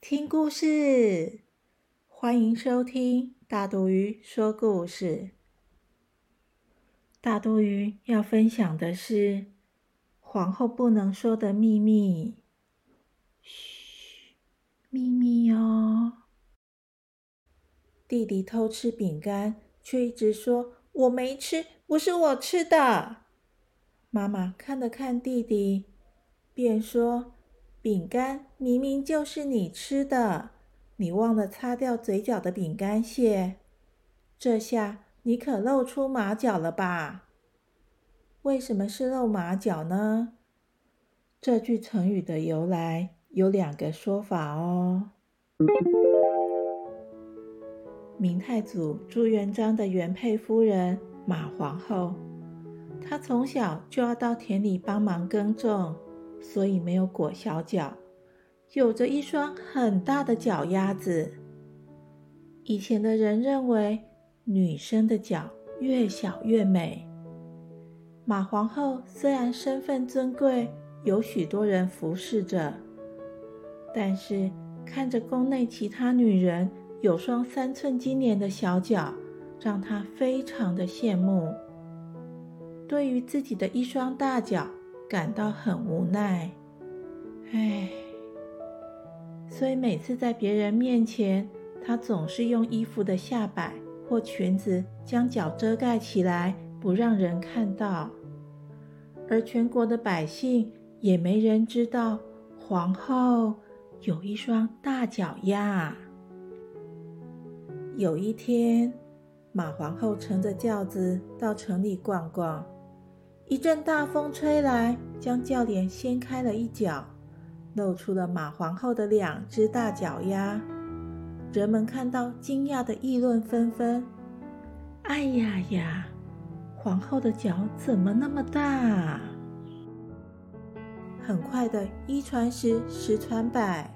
听故事！欢迎收听大肚鱼说故事。大肚鱼要分享的是皇后不能说的秘密。嘘，秘密哦。弟弟偷吃饼干，却一直说我没吃，不是我吃的。妈妈看了看弟弟，便说。饼干明明就是你吃的，你忘了擦掉嘴角的饼干屑，这下你可露出马脚了吧？为什么是露马脚呢？这句成语的由来有两个说法哦。明太祖朱元璋的原配夫人马皇后，她从小就要到田里帮忙耕种。所以没有裹小脚，有着一双很大的脚丫子。以前的人认为女生的脚越小越美。马皇后虽然身份尊贵，有许多人服侍着，但是看着宫内其他女人有双三寸金莲的小脚，让她非常的羡慕。对于自己的一双大脚，感到很无奈，唉，所以每次在别人面前，她总是用衣服的下摆或裙子将脚遮盖起来，不让人看到。而全国的百姓也没人知道皇后有一双大脚丫。有一天，马皇后乘着轿子到城里逛逛。一阵大风吹来，将轿帘掀开了一角，露出了马皇后的两只大脚丫。人们看到，惊讶的议论纷纷：“哎呀呀，皇后的脚怎么那么大？”很快的，一传十，十传百，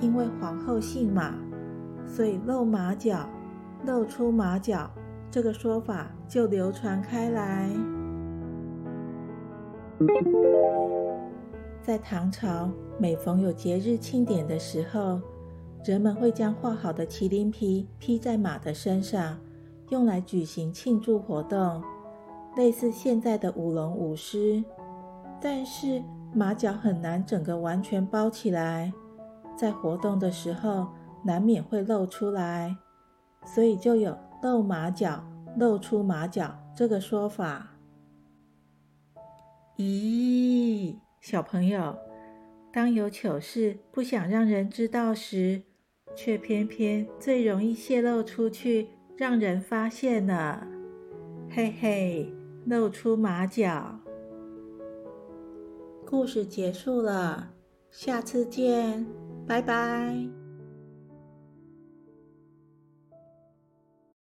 因为皇后姓马，所以露马脚、露出马脚这个说法就流传开来。在唐朝，每逢有节日庆典的时候，人们会将画好的麒麟皮披在马的身上，用来举行庆祝活动，类似现在的舞龙舞狮。但是马脚很难整个完全包起来，在活动的时候难免会露出来，所以就有“露马脚”“露出马脚”这个说法。咦，小朋友，当有糗事不想让人知道时，却偏偏最容易泄露出去，让人发现了。嘿嘿，露出马脚。故事结束了，下次见，拜拜。